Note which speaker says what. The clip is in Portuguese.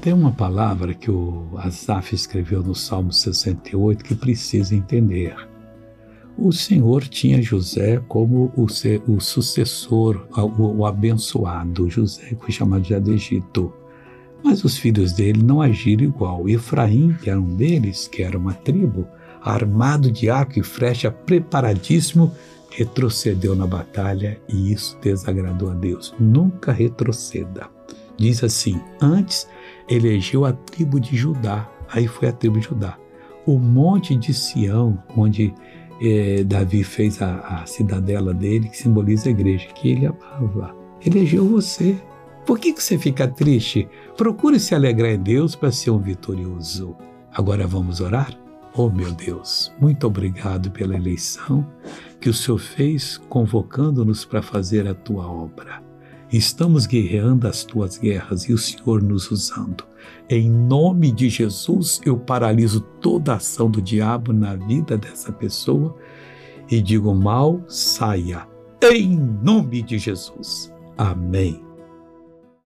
Speaker 1: Tem uma palavra que o Asaf escreveu no Salmo 68 que precisa entender. O Senhor tinha José como o, o sucessor, o, o abençoado. José foi chamado já do Egito. Mas os filhos dele não agiram igual. Efraim, que era um deles, que era uma tribo, armado de arco e flecha, preparadíssimo, retrocedeu na batalha e isso desagradou a Deus. Nunca retroceda. Diz assim: antes elegeu a tribo de Judá, aí foi a tribo de Judá. O monte de Sião, onde eh, Davi fez a, a cidadela dele, que simboliza a igreja, que ele amava. Elegeu você. Por que, que você fica triste? Procure se alegrar em Deus para ser um vitorioso. Agora vamos orar? Oh meu Deus, muito obrigado pela eleição que o Senhor fez convocando-nos para fazer a tua obra. Estamos guerreando as tuas guerras e o Senhor nos usando. Em nome de Jesus, eu paraliso toda a ação do diabo na vida dessa pessoa e digo: mal saia. Em nome de Jesus. Amém.